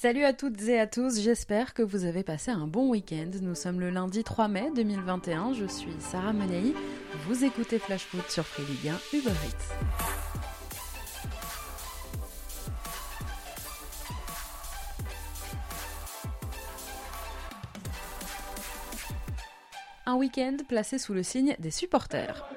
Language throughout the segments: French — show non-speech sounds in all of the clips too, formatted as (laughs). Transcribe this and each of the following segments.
Salut à toutes et à tous, j'espère que vous avez passé un bon week-end. Nous sommes le lundi 3 mai 2021, je suis Sarah Menei, vous écoutez Flash Foot sur Free Ligue 1 Uber. Un week-end placé sous le signe des supporters.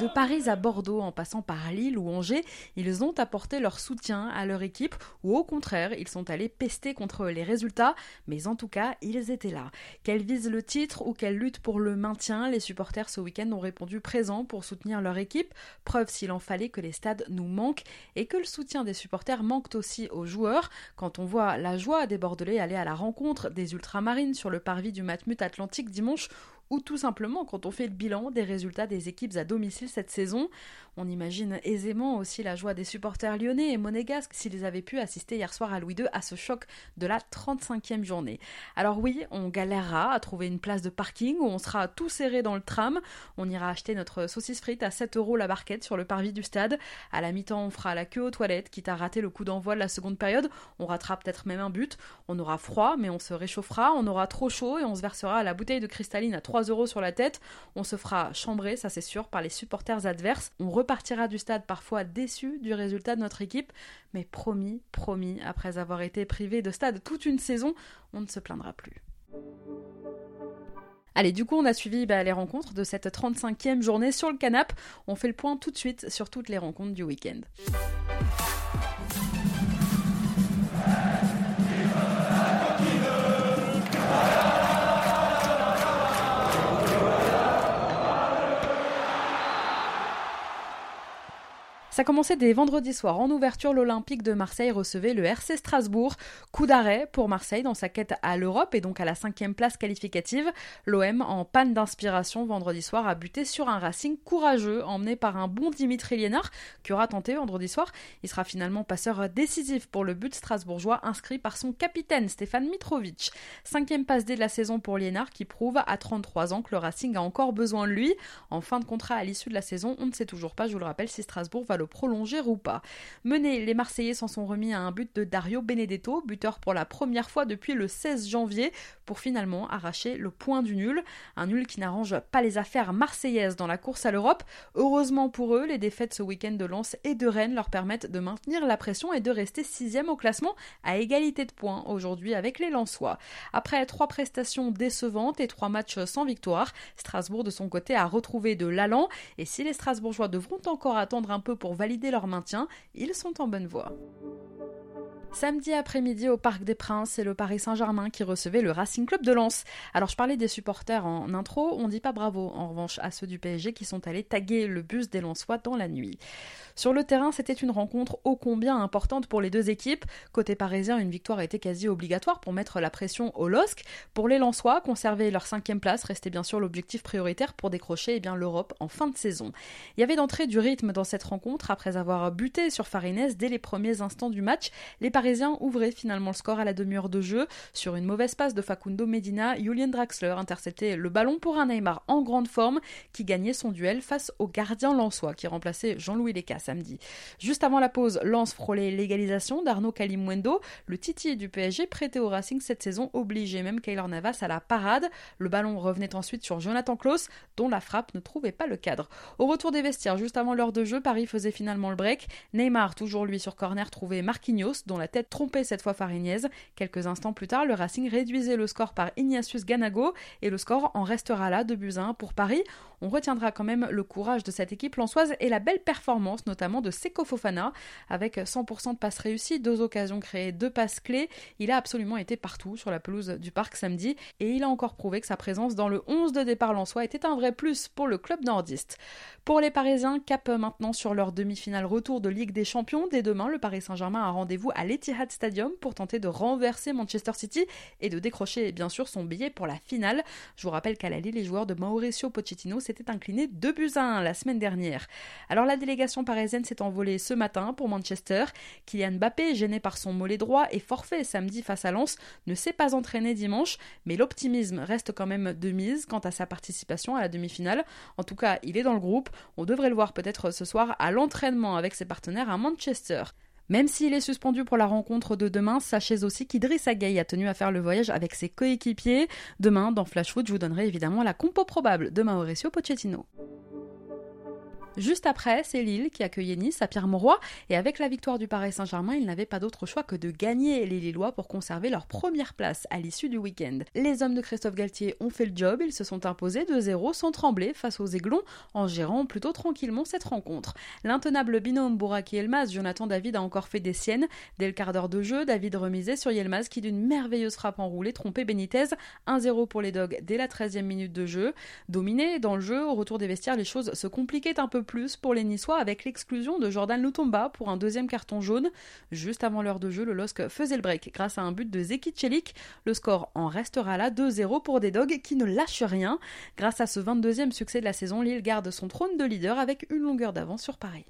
De Paris à Bordeaux en passant par Lille ou Angers, ils ont apporté leur soutien à leur équipe ou au contraire, ils sont allés pester contre les résultats, mais en tout cas, ils étaient là. Qu'elles visent le titre ou qu'elles luttent pour le maintien, les supporters ce week-end ont répondu présents pour soutenir leur équipe, preuve s'il en fallait que les stades nous manquent et que le soutien des supporters manque aussi aux joueurs. Quand on voit la joie des Bordelais aller à la rencontre des ultramarines sur le parvis du Matmut Atlantique dimanche ou tout simplement quand on fait le bilan des résultats des équipes à domicile cette saison. On imagine aisément aussi la joie des supporters lyonnais et monégasques s'ils avaient pu assister hier soir à Louis II à ce choc de la 35e journée. Alors oui, on galérera à trouver une place de parking où on sera tout serré dans le tram. On ira acheter notre saucisse frite à 7 euros la barquette sur le parvis du stade. À la mi-temps, on fera la queue aux toilettes, quitte à rater le coup d'envoi de la seconde période. On ratera peut-être même un but. On aura froid, mais on se réchauffera. On aura trop chaud et on se versera la bouteille de cristalline à 3 euros sur la tête. On se fera chambrer, ça c'est sûr, par les supporters adverses. On repartira du stade parfois déçu du résultat de notre équipe, mais promis, promis, après avoir été privé de stade toute une saison, on ne se plaindra plus. Allez, du coup, on a suivi bah, les rencontres de cette 35e journée sur le canap. On fait le point tout de suite sur toutes les rencontres du week-end. Ça commençait dès vendredi soir. En ouverture, l'Olympique de Marseille recevait le RC Strasbourg. Coup d'arrêt pour Marseille dans sa quête à l'Europe et donc à la cinquième place qualificative. L'OM, en panne d'inspiration vendredi soir, a buté sur un Racing courageux, emmené par un bon Dimitri Liénard, qui aura tenté vendredi soir. Il sera finalement passeur décisif pour le but strasbourgeois inscrit par son capitaine Stéphane Mitrovic. Cinquième passe dès de la saison pour Liénard qui prouve à 33 ans que le Racing a encore besoin de lui. En fin de contrat à l'issue de la saison, on ne sait toujours pas, je vous le rappelle, si Strasbourg va le prolonger ou pas. Menés, les Marseillais s'en sont remis à un but de Dario Benedetto, buteur pour la première fois depuis le 16 janvier, pour finalement arracher le point du nul. Un nul qui n'arrange pas les affaires marseillaises dans la course à l'Europe. Heureusement pour eux, les défaites ce week-end de Lens et de Rennes leur permettent de maintenir la pression et de rester sixième au classement à égalité de points aujourd'hui avec les Lensois. Après trois prestations décevantes et trois matchs sans victoire, Strasbourg de son côté a retrouvé de l'allant et si les Strasbourgeois devront encore attendre un peu pour valider leur maintien, ils sont en bonne voie. Samedi après-midi au Parc des Princes, c'est le Paris Saint-Germain qui recevait le Racing Club de Lens. Alors je parlais des supporters en intro, on dit pas bravo en revanche à ceux du PSG qui sont allés taguer le bus des Lensois dans la nuit. Sur le terrain, c'était une rencontre ô combien importante pour les deux équipes. Côté parisien, une victoire était quasi obligatoire pour mettre la pression au LOSC. Pour les Lensois, conserver leur cinquième place restait bien sûr l'objectif prioritaire pour décrocher eh l'Europe en fin de saison. Il y avait d'entrée du rythme dans cette rencontre après avoir buté sur Farinès dès les premiers instants du match. Les Parisiens ouvraient finalement le score à la demi-heure de jeu. Sur une mauvaise passe de Facundo Medina, Julian Draxler interceptait le ballon pour un Neymar en grande forme qui gagnait son duel face au gardien lensois qui remplaçait Jean-Louis Lécasse samedi. Juste avant la pause, Lance frôlait l'égalisation d'Arnaud Kalimwendo, le Titi du PSG prêté au Racing cette saison obligeait même Kaylor Navas à la parade. Le ballon revenait ensuite sur Jonathan Klaus, dont la frappe ne trouvait pas le cadre. Au retour des vestiaires, juste avant l'heure de jeu, Paris faisait finalement le break. Neymar, toujours lui sur corner, trouvait Marquinhos, dont la tête trompait cette fois Farignez. Quelques instants plus tard, le Racing réduisait le score par Ignatius Ganago et le score en restera là, de buts 1 pour Paris. On retiendra quand même le courage de cette équipe lançoise et la belle performance, notamment de Seko Fofana, avec 100% de passes réussies, deux occasions créées, deux passes clés. Il a absolument été partout sur la pelouse du parc samedi et il a encore prouvé que sa présence dans le 11 de départ lançois était un vrai plus pour le club nordiste. Pour les Parisiens, cap maintenant sur leur demi-finale retour de Ligue des Champions. Dès demain, le Paris Saint-Germain a rendez-vous à l'Etihad Stadium pour tenter de renverser Manchester City et de décrocher bien sûr son billet pour la finale. Je vous rappelle qu'à la Lille, les joueurs de Mauricio Pochettino s'étaient inclinés 2 buts à 1 la semaine dernière. Alors la délégation parisienne s'est envolée ce matin pour Manchester. Kylian Mbappé, gêné par son mollet droit et forfait samedi face à Lens, ne s'est pas entraîné dimanche, mais l'optimisme reste quand même de mise quant à sa participation à la demi-finale. En tout cas, il est dans le groupe. On devrait le voir peut-être ce soir à l'entraînement avec ses partenaires à Manchester. Même s'il est suspendu pour la rencontre de demain, sachez aussi qu'Idriss Gueye a tenu à faire le voyage avec ses coéquipiers. Demain, dans Flashwood, je vous donnerai évidemment la compo probable de Mauricio Pochettino. Juste après, c'est Lille qui accueillait Nice à Pierre-Mauroy et avec la victoire du Paris Saint-Germain, ils n'avaient pas d'autre choix que de gagner les Lillois pour conserver leur première place à l'issue du week-end. Les hommes de Christophe Galtier ont fait le job, ils se sont imposés de 0 sans trembler face aux Aiglons en gérant plutôt tranquillement cette rencontre. L'intenable binôme Bouraki-Elmaz, Jonathan David a encore fait des siennes. Dès le quart d'heure de jeu, David remisait sur Yelmaz qui d'une merveilleuse frappe enroulée trompait Benitez. 1-0 pour les Dogs dès la 13e minute de jeu. Dominé dans le jeu, au retour des vestiaires, les choses se compliquaient un peu plus pour les Niçois avec l'exclusion de Jordan Lutomba pour un deuxième carton jaune. Juste avant l'heure de jeu, le LOSC faisait le break grâce à un but de Zeki Celik. Le score en restera là 2-0 pour des Dogs qui ne lâchent rien. Grâce à ce 22e succès de la saison, Lille garde son trône de leader avec une longueur d'avance sur Paris.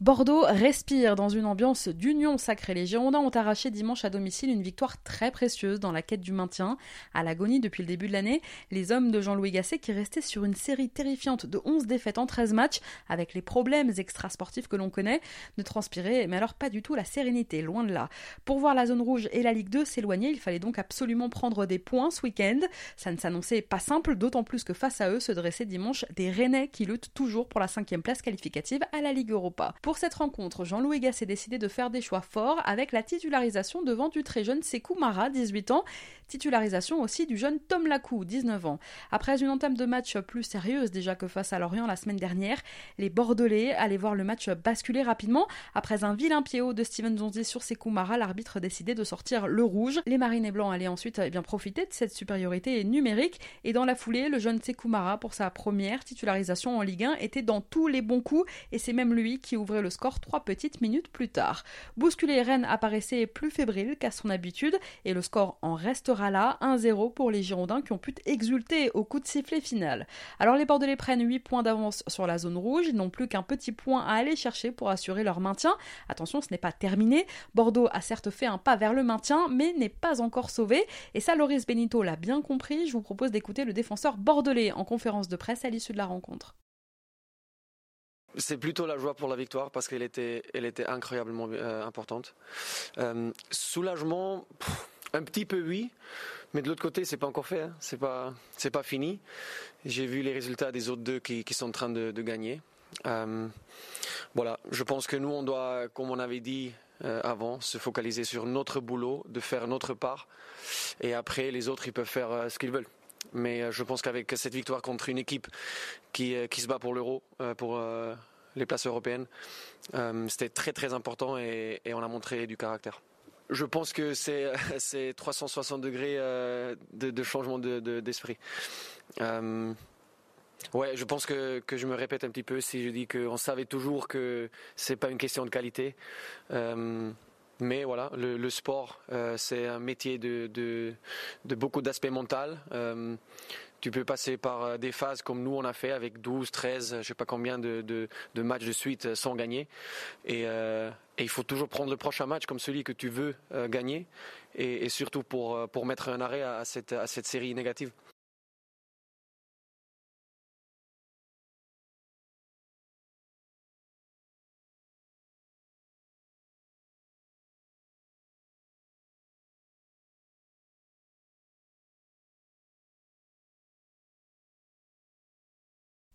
Bordeaux respire dans une ambiance d'union sacrée. Les Girondins ont arraché dimanche à domicile une victoire très précieuse dans la quête du maintien. À l'agonie depuis le début de l'année, les hommes de Jean-Louis Gasset, qui restaient sur une série terrifiante de 11 défaites en 13 matchs, avec les problèmes extrasportifs que l'on connaît, ne transpiraient mais alors pas du tout la sérénité, loin de là. Pour voir la zone rouge et la Ligue 2 s'éloigner, il fallait donc absolument prendre des points ce week-end. Ça ne s'annonçait pas simple, d'autant plus que face à eux se dressaient dimanche des Rennais qui luttent toujours pour la cinquième place qualificative à la Ligue Europa. Cette rencontre, Jean-Louis Gasset décidé de faire des choix forts avec la titularisation devant du très jeune Sekou Mara, 18 ans, titularisation aussi du jeune Tom Lacou, 19 ans. Après une entame de match plus sérieuse déjà que face à Lorient la semaine dernière, les Bordelais allaient voir le match basculer rapidement. Après un vilain pied haut de Steven Zonzi sur Sekou Mara, l'arbitre décidait de sortir le rouge. Les Marinés Blancs allaient ensuite eh bien, profiter de cette supériorité numérique et dans la foulée, le jeune Sekou Mara, pour sa première titularisation en Ligue 1, était dans tous les bons coups et c'est même lui qui ouvrait le score trois petites minutes plus tard. Bousculé, Rennes apparaissait plus fébrile qu'à son habitude et le score en restera là, 1-0 pour les Girondins qui ont pu exulter au coup de sifflet final. Alors les Bordelais prennent 8 points d'avance sur la zone rouge, ils n'ont plus qu'un petit point à aller chercher pour assurer leur maintien. Attention, ce n'est pas terminé. Bordeaux a certes fait un pas vers le maintien, mais n'est pas encore sauvé. Et ça, Loris Benito l'a bien compris. Je vous propose d'écouter le défenseur bordelais en conférence de presse à l'issue de la rencontre. C'est plutôt la joie pour la victoire parce qu'elle était, elle était incroyablement euh, importante. Euh, soulagement, un petit peu oui, mais de l'autre côté c'est pas encore fait, hein. c'est pas, fini. J'ai vu les résultats des autres deux qui, sont en train de, de gagner. Euh, voilà, je pense que nous on doit, comme on avait dit avant, se focaliser sur notre boulot, de faire notre part, et après les autres ils peuvent faire ce qu'ils veulent. Mais euh, je pense qu'avec cette victoire contre une équipe qui, euh, qui se bat pour l'euro, euh, pour les places européennes, c'était très très important et, on a montré du caractère. Je pense que c'est (laughs) 360 degrés de, changement d'esprit. ouais, je pense que, que, je me répète un petit peu si je dis qu'on savait toujours que c'est pas une question de qualité. Mais voilà, le, sport, euh, c'est un métier de, beaucoup d'aspects mentaux. Euh, tu peux passer par euh, des phases comme nous on a fait avec 12, 13, je sais pas combien de, matchs de suite sans gagner. Et, il faut toujours prendre le prochain match comme celui que tu veux gagner. Et, surtout pour, mettre un arrêt à cette série négative.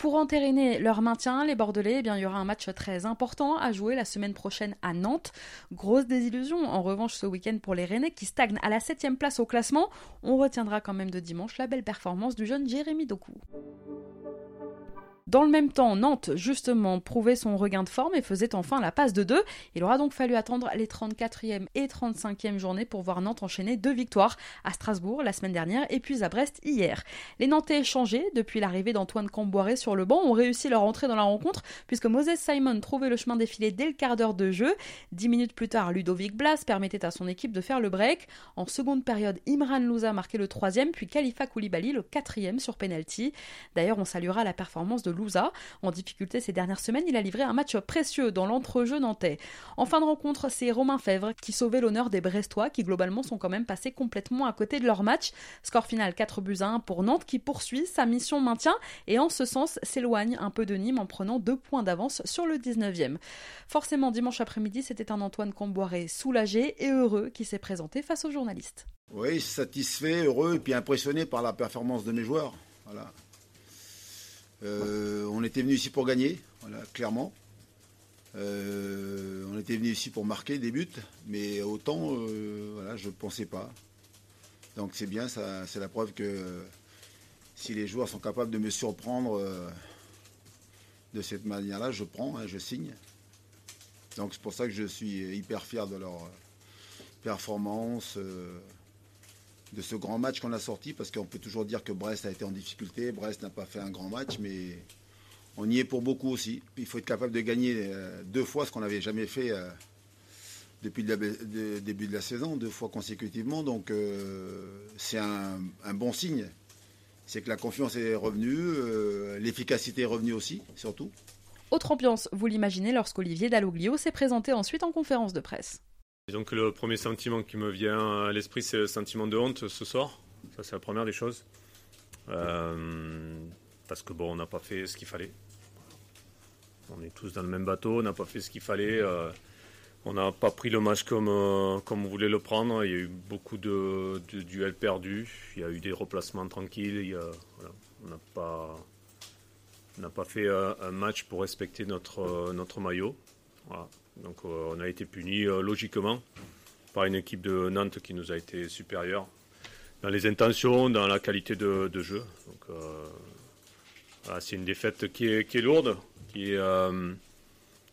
Pour entériner leur maintien, les Bordelais, eh bien, il y aura un match très important à jouer la semaine prochaine à Nantes. Grosse désillusion en revanche ce week-end pour les Rennais qui stagnent à la 7 place au classement. On retiendra quand même de dimanche la belle performance du jeune Jérémy Doku. Dans le même temps, Nantes, justement, prouvait son regain de forme et faisait enfin la passe de deux. Il aura donc fallu attendre les 34e et 35e journées pour voir Nantes enchaîner deux victoires à Strasbourg la semaine dernière et puis à Brest hier. Les Nantais changés depuis l'arrivée d'Antoine Camboiré sur le banc ont réussi leur entrée dans la rencontre puisque Moses Simon trouvait le chemin défilé dès le quart d'heure de jeu. Dix minutes plus tard, Ludovic Blas permettait à son équipe de faire le break. En seconde période, Imran Louza marquait le troisième, puis Khalifa Koulibaly le quatrième sur penalty. D'ailleurs, on saluera la performance de Louza. En difficulté ces dernières semaines, il a livré un match précieux dans l'entrejeu nantais. En fin de rencontre, c'est Romain Fèvre qui sauvait l'honneur des Brestois, qui globalement sont quand même passés complètement à côté de leur match. Score final 4 buts à 1 pour Nantes qui poursuit sa mission maintien et en ce sens s'éloigne un peu de Nîmes en prenant deux points d'avance sur le 19e. Forcément, dimanche après-midi, c'était un Antoine Comboiré soulagé et heureux qui s'est présenté face aux journalistes. Oui, satisfait, heureux et puis impressionné par la performance de mes joueurs. Voilà. Euh, on était venu ici pour gagner, voilà, clairement. Euh, on était venu ici pour marquer des buts, mais autant, euh, je ne pensais pas. Donc c'est bien, c'est la preuve que si les joueurs sont capables de me surprendre de cette manière-là, je prends, hein, je signe. Donc c'est pour ça que je suis hyper fier de leur performance, de ce grand match qu'on a sorti, parce qu'on peut toujours dire que Brest a été en difficulté, Brest n'a pas fait un grand match, mais on y est pour beaucoup aussi. Il faut être capable de gagner euh, deux fois ce qu'on n'avait jamais fait euh, depuis le début de la saison, deux fois consécutivement. Donc euh, c'est un, bon signe. C'est que la confiance est revenue, l'efficacité est revenue aussi, surtout. Autre ambiance, vous l'imaginez, lorsqu'Olivier Dalloglio s'est présenté ensuite en conférence de presse. Le premier sentiment qui me vient à l'esprit, c'est le sentiment de honte ce soir. Ça, c'est la première des choses. parce que bon, on n'a pas fait ce qu'il fallait. On est tous dans le même bateau, on n'a pas fait ce qu'il fallait. Euh, on n'a pas pris le match comme, euh, comme on voulait le prendre. Il y a eu beaucoup de, duels perdus. Il y a eu des replacements tranquilles. on n'a pas, pas fait euh, un match pour respecter notre, notre maillot. Donc on a été puni logiquement par une équipe de Nantes qui nous a été supérieure dans les intentions, dans la qualité de, jeu. Donc c'est une défaite qui est, lourde, qui, euh,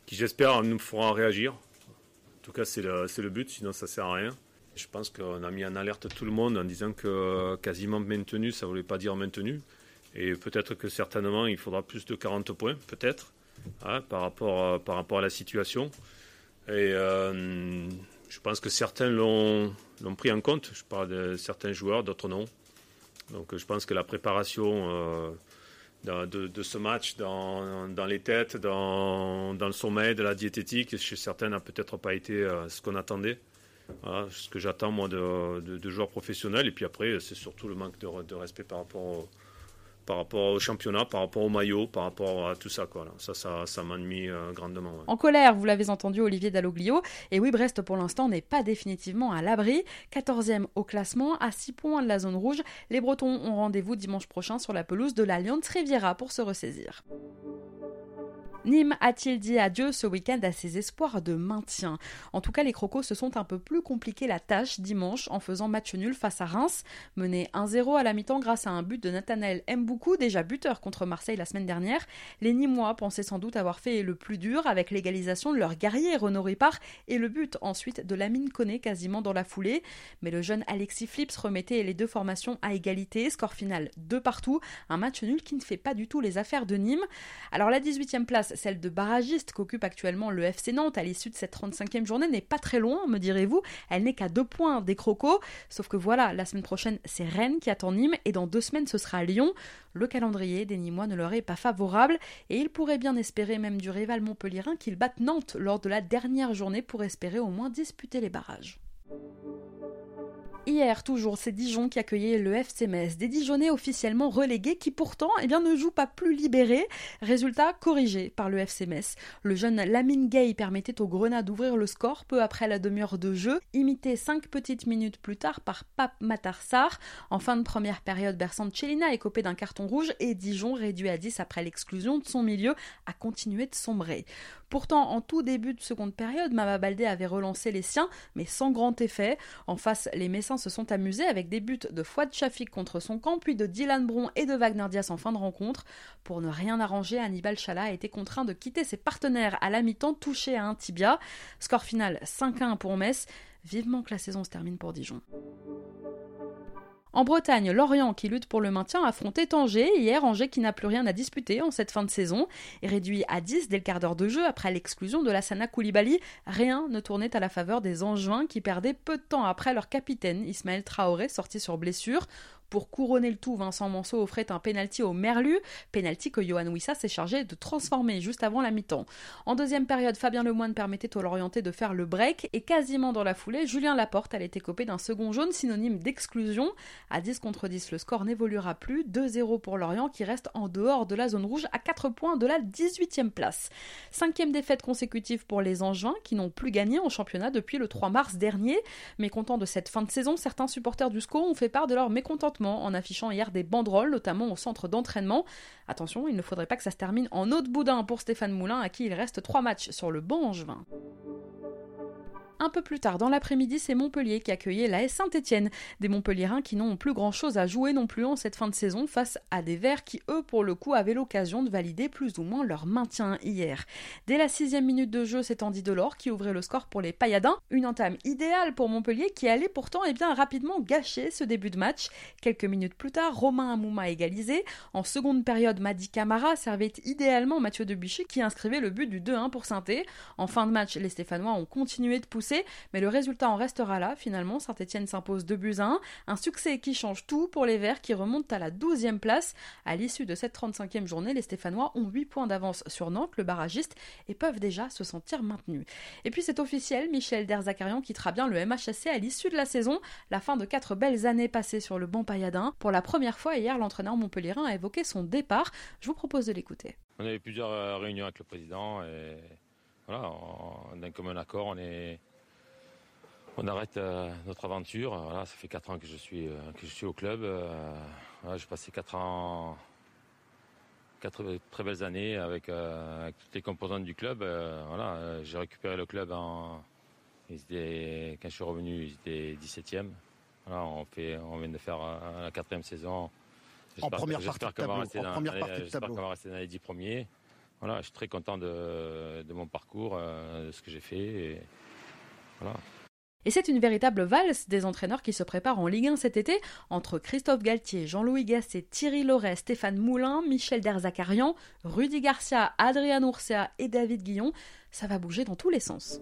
qui j'espère nous fera réagir. En tout cas, c'est le, le, but, sinon ça sert à rien. Je pense qu'on a mis en alerte tout le monde en disant que quasiment maintenu, ça ne voulait pas dire maintenu. Et peut-être que certainement, il faudra plus de 40 points, peut-être, hein, par, rapport, par rapport à la situation. Et euh, je pense que certains l'ont pris en compte. Je parle de certains joueurs, d'autres non. Donc je pense que la préparation... Euh, de, ce match dans, dans les têtes, dans, dans, le sommeil, de la diététique. Chez certains, n'a peut-être pas été euh, ce qu'on attendait. ce que j'attends moi de, de, joueurs professionnels. Et puis après, c'est surtout le manque de, respect par rapport au, par rapport au championnat, par rapport au maillot, par rapport à tout ça. Quoi, Ça, ça, ça m'ennuie euh, grandement. En colère, vous l'avez entendu, Olivier Dalloglio. Et oui, Brest, pour l'instant, n'est pas définitivement à l'abri. 14e au classement, à 6 points de la zone rouge. Les Bretons ont rendez-vous dimanche prochain sur la pelouse de l'Alliance Riviera pour se ressaisir. Nîmes a-t-il dit adieu ce week-end à ses espoirs de maintien? En tout cas, les Crocos se sont un peu plus compliqué la tâche dimanche en faisant match nul face à Reims, mené 1-0 à la mi-temps grâce à un but de Nathanaël Mboukou, déjà buteur contre Marseille la semaine dernière. Les Nîmois pensaient sans doute avoir fait le plus dur avec l'égalisation de leur guerrier Renaud Ripard et le but ensuite de Lamine Koné quasiment dans la foulée. Mais le jeune Alexis Flips remettait les deux formations à égalité, score final 2 partout, un match nul qui ne fait pas du tout les affaires de Nîmes. Alors la 18e place celle de barragiste qu'occupe actuellement le FC Nantes à l'issue de cette 35e journée, n'est pas très loin, me direz-vous. Elle n'est qu'à deux points des Crocos. Sauf que voilà, la semaine prochaine, c'est Rennes qui attend Nîmes et dans deux semaines, ce sera Lyon. Le calendrier des Nîmois ne leur est pas favorable et ils pourraient bien espérer même du rival montpellierin qu'ils battent Nantes lors de la dernière journée pour espérer au moins disputer les barrages. Hier, toujours, c'est Dijon qui accueillait le FC Metz. Des Dijonais officiellement relégués qui pourtant eh bien, ne jouent pas plus libérés. Résultat corrigé par le FC. Le jeune Lamine Gay permettait aux Grenades d'ouvrir le score peu après la demi-heure de jeu, imité cinq petites minutes plus tard par Pape Matarsar. En fin de première période, Bersan Chelina est copé d'un carton rouge et Dijon, réduit à 10 après l'exclusion de son milieu, a continué de sombrer. Pourtant, en tout début de seconde période, Mama Baldé avait relancé les siens, mais sans grand effet. En face, les Messins se sont amusés avec des buts de Fouad Chafik contre son camp, puis de Dylan Bron et de Wagner Diaz en fin de rencontre. Pour ne rien arranger, Hannibal Chala a été contraint de quitter ses partenaires à la mi-temps touché à un tibia. Score final 5-1 pour Metz. Vivement que la saison se termine pour Dijon. En Bretagne, Lorient, qui lutte pour le maintien, affrontait Angers. Hier, Angers qui n'a plus rien à disputer en cette fin de saison est réduit à 10 dès le quart d'heure de jeu après l'exclusion de la Sana Koulibaly. Rien ne tournait à la faveur des Angevins qui perdaient peu de temps après leur capitaine Ismaël Traoré sorti sur blessure. Pour couronner le tout, Vincent Manceau offrait un penalty au Merlu, penalty que Johan Wissa s'est chargé de transformer juste avant la mi-temps. En deuxième période, Fabien Lemoine permettait au Lorientais de faire le break et quasiment dans la foulée, Julien Laporte allait copé d'un second jaune synonyme d'exclusion. À 10 contre 10, le score n'évoluera plus. 2-0 pour Lorient qui reste en dehors de la zone rouge à 4 points de la 18e place. Cinquième défaite consécutive pour les Angevins qui n'ont plus gagné en championnat depuis le 3 mars dernier. Mécontents de cette fin de saison, certains supporters du SCO ont fait part de leur mécontentement en affichant hier des banderoles, notamment au centre d'entraînement. Attention, il ne faudrait pas que ça se termine en de boudin pour Stéphane Moulin, à qui il reste trois matchs sur le banc angevin. Un peu plus tard dans l'après-midi, c'est Montpellier qui accueillait la S Saint-Etienne. Des Montpelliérains qui n'ont plus grand-chose à jouer non plus en cette fin de saison face à des Verts qui, eux, pour le coup, avaient l'occasion de valider plus ou moins leur maintien hier. Dès la sixième minute de jeu, c'est Andy Delors qui ouvrait le score pour les Payadins. Une entame idéale pour Montpellier qui allait pourtant eh bien, rapidement gâcher ce début de match. Quelques minutes plus tard, Romain Amouma égalisé. En seconde période, Madi Camara servait idéalement Mathieu Debuchy qui inscrivait le but du 2-1 pour saint En fin de match, les Stéphanois ont continué de pousser mais le résultat en restera là. Finalement, Saint-Etienne s'impose 2 buts à 1. Un succès qui change tout pour les Verts qui remontent à la 12e place. À l'issue de cette 35e journée, les Stéphanois ont 8 points d'avance sur Nantes, le barragiste, et peuvent déjà se sentir maintenus. Et puis c'est officiel, Michel Derzakarian quittera bien le MHSC à l'issue de la saison. La fin de 4 belles années passées sur le banc pailladin. Pour la première fois hier, l'entraîneur montpellierin a évoqué son départ. Je vous propose de l'écouter. On a eu plusieurs euh, réunions avec le président et voilà, d'un commun accord, on est on arrête euh, notre aventure. Voilà, ça fait 4 ans que je suis, euh, que je suis au club. Euh, j'ai passé 4 ans, 4 très belles années avec, toutes les composantes du club. voilà, j'ai récupéré le club en, quand je suis revenu, ils étaient 17e. Voilà, on, fait, on vient de faire la quatrième saison. En première partie de tableau. J'espère qu'on va rester dans les 10 premiers. Voilà, je suis très content de, de mon parcours, de ce que j'ai fait. Et, voilà. Et c'est une véritable valse des entraîneurs qui se préparent en Ligue 1 cet été entre Christophe Galtier, Jean-Louis Gasset, Thierry Loret, Stéphane Moulin, Michel Derzakarian, Rudy Garcia, Adrien Ourcia et David Guillon. Ça va bouger dans tous les sens.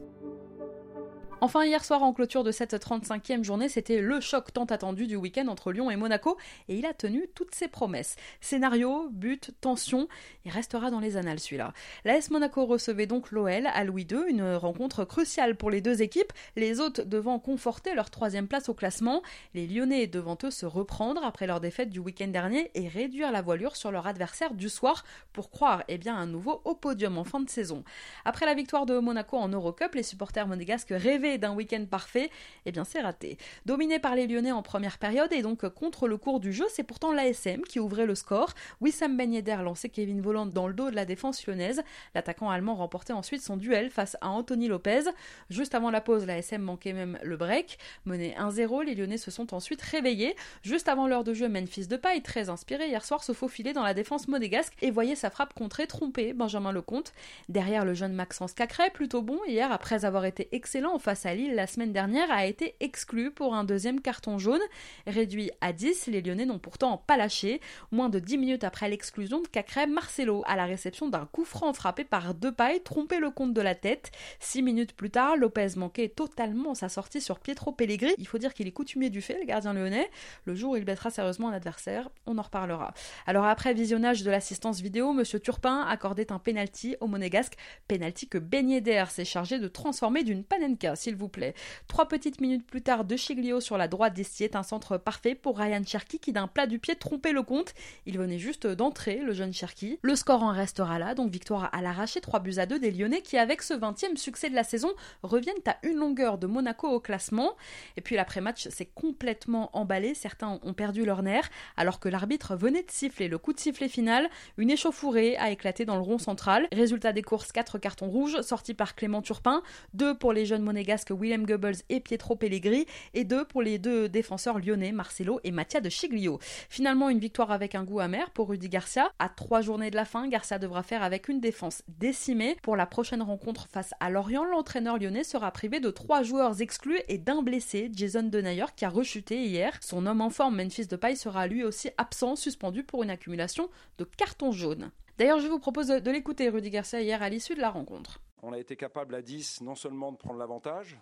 Enfin, hier soir, en clôture de cette 35e journée, c'était le choc tant attendu du week-end entre Lyon et Monaco, et il a tenu toutes ses promesses. Scénario, but, tension, il restera dans les annales celui-là. L'AS Monaco recevait donc l'OL à Louis II, une rencontre cruciale pour les deux équipes, les autres devant conforter leur troisième place au classement, les Lyonnais devant eux se reprendre après leur défaite du week-end dernier et réduire la voilure sur leur adversaire du soir pour croire eh bien, un nouveau au podium en fin de saison. Après la victoire de Monaco en Eurocup, les supporters monégasques rêvaient d'un week-end parfait, eh bien c'est raté. Dominé par les Lyonnais en première période et donc contre le cours du jeu, c'est pourtant l'ASM qui ouvrait le score. Wissam Ben Yedder lançait Kevin Volant dans le dos de la défense lyonnaise. L'attaquant allemand remportait ensuite son duel face à Anthony Lopez. Juste avant la pause, l'ASM manquait même le break. Mené 1-0, les Lyonnais se sont ensuite réveillés. Juste avant l'heure de jeu, Memphis Depay, très inspiré hier soir, se faufilait dans la défense monégasque et voyait sa frappe contrée tromper Benjamin Lecomte. Derrière le jeune Maxence Cacré, plutôt bon hier après avoir été excellent face à Lille la semaine dernière a été exclu pour un deuxième carton jaune. Réduit à 10, les Lyonnais n'ont pourtant pas lâché. Moins de 10 minutes après l'exclusion de Cacré, Marcelo, à la réception d'un coup franc frappé par pailles, trompait le compte de la tête. 6 minutes plus tard, Lopez manquait totalement sa sortie sur Pietro Pellegrini. Il faut dire qu'il est coutumier du fait, le gardien lyonnais. Le jour où il bêtera sérieusement un adversaire, on en reparlera. Alors après visionnage de l'assistance vidéo, Monsieur Turpin accordait un penalty au monégasque, penalty que Ben s'est chargé de transformer d'une panenka, s'il vous plaît. Trois petites minutes plus tard, De Chiglio sur la droite d'Estier, un centre parfait pour Ryan Cherky qui d'un plat du pied trompait le compte. Il venait juste d'entrer, le jeune Cherky. Le score en restera là, donc victoire à l'arraché, 3 buts à 2 des Lyonnais qui, avec ce 20e succès de la saison, reviennent à une longueur de Monaco au classement. Et puis l'après-match s'est complètement emballé, certains ont perdu leur nerf, alors que l'arbitre venait de siffler le coup de sifflet final. Une échauffourée a éclaté dans le rond central. Résultat des courses, 4 cartons rouges sortis par Clément Turpin, 2 pour les jeunes monégasques monégasques Willem Goebbels et Pietro Pellegrini et deux pour les deux défenseurs lyonnais Marcelo et Mattia de Chiglio. Finalement, une victoire avec un goût amer pour Rudy Garcia. À trois journées de la fin, Garcia devra faire avec une défense décimée. Pour la prochaine rencontre face à Lorient, l'entraîneur lyonnais sera privé de trois joueurs exclus et d'un blessé, Jason Denayer, qui a rechuté hier. Son homme en forme, Memphis Depay, sera lui aussi absent, suspendu pour une accumulation de cartons jaunes. D'ailleurs, je vous propose de l'écouter, Rudy Garcia, hier à l'issue de la rencontre. On a été capable à 10 non seulement de prendre l'avantage,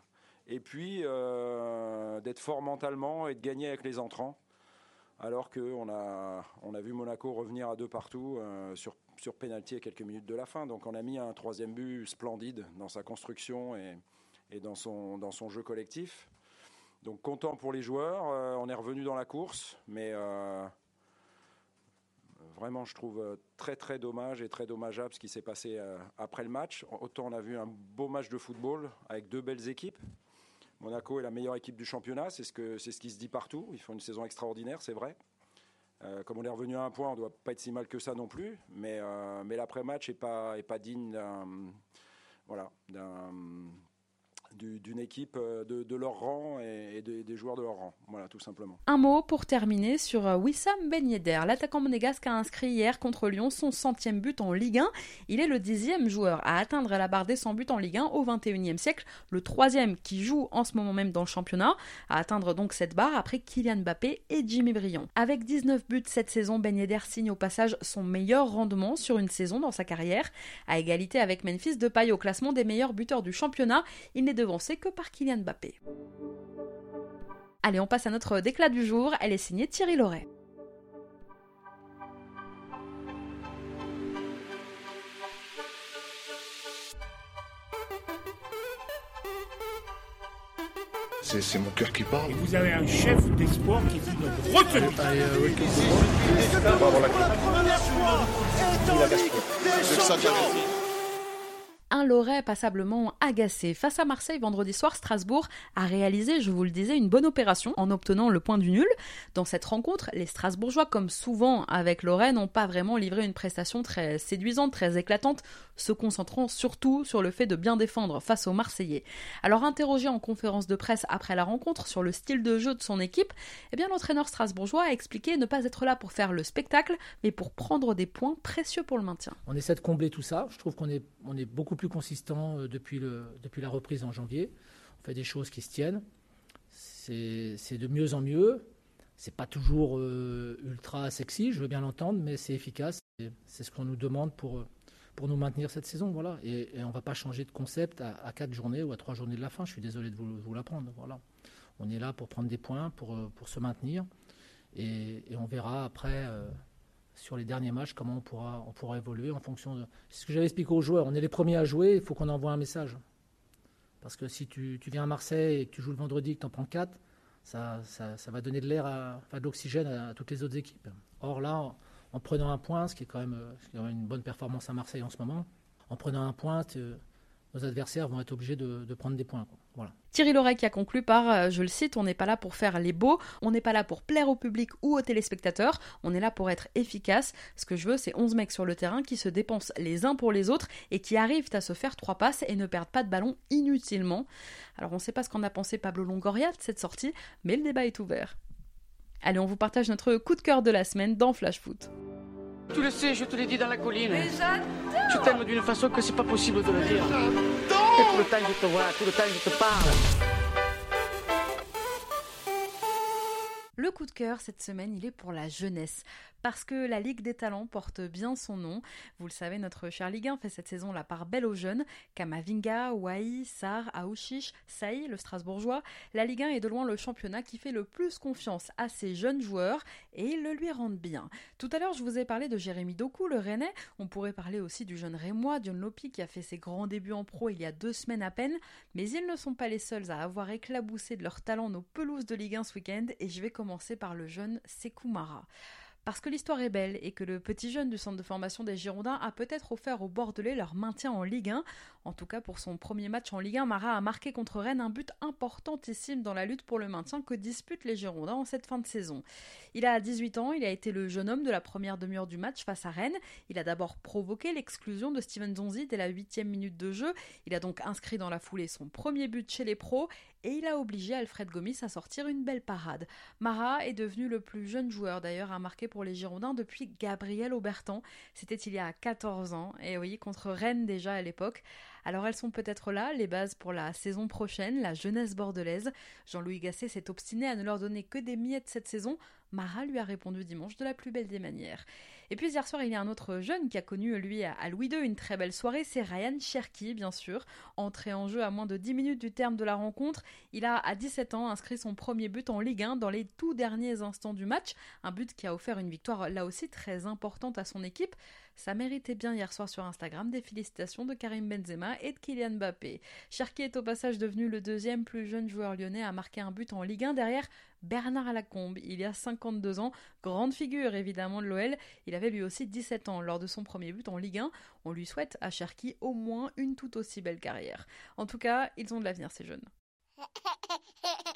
et puis euh, d'être fort mentalement et de gagner avec les entrants. Alors qu'on a, on a vu Monaco revenir à deux partout euh, sur, sur pénalty à quelques minutes de la fin. Donc on a mis un troisième but splendide dans sa construction et, et dans, son, dans son jeu collectif. Donc content pour les joueurs. Euh, on est revenu dans la course, mais vraiment, je trouve très très dommage et très dommageable ce qui s'est passé après le match. Autant on a vu un beau match de football avec deux belles équipes. Monaco est la meilleure équipe du championnat, c'est ce, que, c'est ce qui se dit partout. Ils font une saison extraordinaire, c'est vrai. Euh, comme on est revenu à un point, on ne doit pas être si mal que ça non plus. Mais, euh, mais l'après-match n'est pas, est pas digne d'un, voilà, d'un, d'une équipe euh, de, leur rang et, des joueurs de leur rang. Voilà, tout simplement. Un mot pour terminer sur euh, Wissam Ben Yedder. L'attaquant monégasque a inscrit hier contre Lyon son centième but en Ligue 1. Il est le dixième joueur à atteindre la barre des 100 buts en Ligue 1 au 21e siècle. Le troisième qui joue en ce moment même dans le championnat à atteindre donc cette barre après Kylian Mbappé et Jimmy Briand. Avec 19 buts cette saison, Ben signe au passage son meilleur rendement sur une saison dans sa carrière. À égalité avec Memphis Depay au classement des meilleurs buteurs du championnat, il n'est devancé que par Kylian Mbappé. Allez, on passe à notre déclat du jour. Elle est signée Thierry Loret. C'est mon cœur qui parle. vous avez un chef d'espoir qui dit notre retenue. Un Lorrain passablement agacé. Face à Marseille vendredi soir, Strasbourg a réalisé, je vous le disais, une bonne opération en obtenant le point du nul. Dans cette rencontre, les Strasbourgeois, comme souvent avec Lorraine, n'ont pas vraiment livré une prestation très séduisante, très éclatante, se concentrant surtout sur le fait de bien défendre face aux Marseillais. Alors interrogé en conférence de presse après la rencontre sur le style de jeu de son équipe, eh bien l'entraîneur strasbourgeois a expliqué ne pas être là pour faire le spectacle, mais pour prendre des points précieux pour le maintien. On essaie de combler tout ça. Je trouve qu'on est, on est beaucoup plus consistant euh, depuis, le, depuis la reprise en janvier. On fait des choses qui se tiennent. C'est de mieux en mieux. C'est pas toujours euh, ultra sexy, je veux bien l'entendre, mais c'est efficace. C'est ce qu'on nous demande pour, pour nous maintenir cette saison. Voilà. Et, on ne va pas changer de concept à, quatre journées ou à trois journées de la fin. Je suis désolé de vous, vous l'apprendre. Voilà. On est là pour prendre des points, pour, euh, pour se maintenir. Et, on verra après sur les derniers matchs, comment on pourra, on pourra évoluer en fonction de. C'est ce que j'avais expliqué aux joueurs. On est les premiers à jouer, il faut qu'on envoie un message. Parce que si tu, viens à Marseille et que tu joues le vendredi et que tu en prends 4, ça, va donner de l'air, enfin de l'oxygène à, toutes les autres équipes. Or là, en, prenant un point, ce qui, est quand même, une bonne performance à Marseille en ce moment, en prenant un point, nos adversaires vont être obligés de, prendre des points. Thierry Loret qui a conclu par, euh, je le cite, on n'est pas là pour faire les beaux, on n'est pas là pour plaire au public ou aux téléspectateurs, on est là pour être efficace. Ce que je veux, c'est 11 mecs sur le terrain qui se dépensent les uns pour les autres et qui arrivent à se faire trois passes et ne perdent pas de ballon inutilement. Alors on ne sait pas ce qu'en a pensé Pablo Longoria de cette sortie, mais le débat est ouvert. Allez, on vous partage notre coup de cœur de la semaine dans Flash Foot. Tu le sais, je te l'ai dit dans la colline. Mais tu t'aimes d'une façon que c'est pas possible de le dire. Et tout le temps je te vois, tout le temps je te parle. Le coup de cœur cette semaine, il est pour la jeunesse. Parce que la Ligue des Talents porte bien son nom. Vous le savez, notre cher Ligue 1 fait cette saison la part belle aux jeunes. Kamavinga, Wai, Sar, Aouchiche, Saï, le Strasbourgeois. La Ligue 1 est de loin le championnat qui fait le plus confiance à ses jeunes joueurs et ils le lui rendent bien. Tout à l'heure, je vous ai parlé de Jérémy Doku, le Rennais. On pourrait parler aussi du jeune Rémois, Dion Lopi, qui a fait ses grands débuts en pro il y a deux semaines à peine. Mais ils ne sont pas les seuls à avoir éclaboussé de leur talent nos pelouses de Ligue 1 ce week-end et je vais commencer par le jeune Sekou Mara. Parce que l'histoire est belle et que le petit jeune du centre de formation des Girondins a peut-être offert aux Bordelais leur maintien en Ligue 1. En tout cas, pour son premier match en Ligue 1, Marat a marqué contre Rennes un but importantissime dans la lutte pour le maintien que disputent les Girondins en cette fin de saison. Il a 18 ans, il a été le jeune homme de la première demi-heure du match face à Rennes. Il a d'abord provoqué l'exclusion de Steven Zonzi dès la huitième minute de jeu. Il a donc inscrit dans la foulée son premier but chez les pros et il a obligé Alfred Gomis à sortir une belle parade. Marat est devenu le plus jeune joueur d'ailleurs à marquer pour les Girondins depuis Gabriel Aubertan. C'était il y a 14 ans, et oui, contre Rennes déjà à l'époque. Alors elles sont peut-être là, les bases pour la saison prochaine, la jeunesse bordelaise. Jean-Louis Gasset s'est obstiné à ne leur donner que des miettes cette saison. Marat lui a répondu dimanche de la plus belle des manières. Et puis hier soir, il y a un autre jeune qui a connu, lui, à Louis II, une très belle soirée, c'est Ryan Cherky, bien sûr. Entré en jeu à moins de 10 minutes du terme de la rencontre, il a, à 17 ans, inscrit son premier but en Ligue 1 dans les tout derniers instants du match. Un but qui a offert une victoire, là aussi, très importante à son équipe. Ça méritait bien hier soir sur Instagram des félicitations de Karim Benzema et de Kylian Mbappé. Cherki est au passage devenu le deuxième plus jeune joueur lyonnais à marquer un but en Ligue 1 derrière Bernard Lacombe. Il y a 52 ans, grande figure évidemment de l'OL. Il avait lui aussi 17 ans lors de son premier but en Ligue 1. On lui souhaite à Cherki au moins une tout aussi belle carrière. En tout cas, ils ont de l'avenir ces jeunes. (laughs)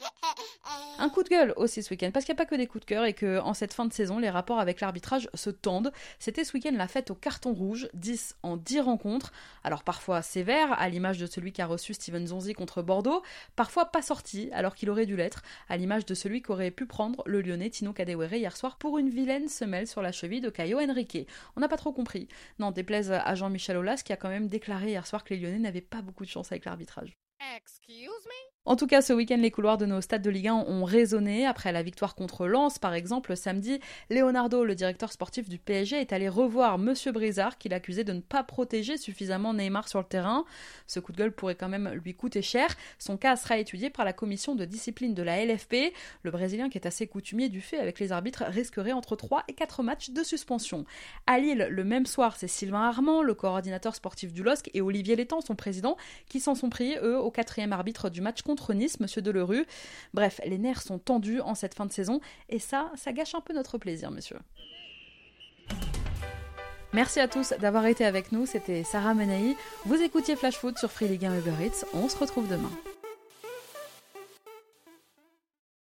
Un coup de gueule aussi ce week-end, parce qu'il n'y a pas que des coups de cœur et que en cette fin de saison, les rapports avec l'arbitrage se tendent. C'était ce week-end la fête au carton rouge, 10 en 10 rencontres. Alors parfois sévère, à l'image de celui qui a reçu Steven Zonzi contre Bordeaux, parfois pas sorti, alors qu'il aurait dû l'être, à l'image de celui qu'aurait pu prendre le lyonnais Tino Kadewere hier soir pour une vilaine semelle sur la cheville de Caio Henrique. On n'a pas trop compris. Non, déplaise à Jean-Michel Aulas qui a quand même déclaré hier soir que les lyonnais n'avaient pas beaucoup de chance avec l'arbitrage. Excuse me? En tout cas, ce week-end, les couloirs de nos stades de Ligue 1 ont résonné. Après la victoire contre Lens, par exemple, samedi, Leonardo, le directeur sportif du PSG, est allé revoir Monsieur Brizard, qu'il accusait de ne pas protéger suffisamment Neymar sur le terrain. Ce coup de gueule pourrait quand même lui coûter cher. Son cas sera étudié par la commission de discipline de la LFP. Le Brésilien, qui est assez coutumier du fait avec les arbitres, risquerait entre 3 et 4 matchs de suspension. À Lille, le même soir, c'est Sylvain Armand, le coordinateur sportif du LOSC, et Olivier Létang, son président, qui s'en sont pris, eux, au quatrième arbitre du match contre Nice, monsieur Delerue. Bref, les nerfs sont tendus en cette fin de saison et ça, ça gâche un peu notre plaisir, monsieur. Merci à tous d'avoir été avec nous, c'était Sarah Menei. Vous écoutiez Flash Foot sur Free League 1 Uber Eats. On se retrouve demain.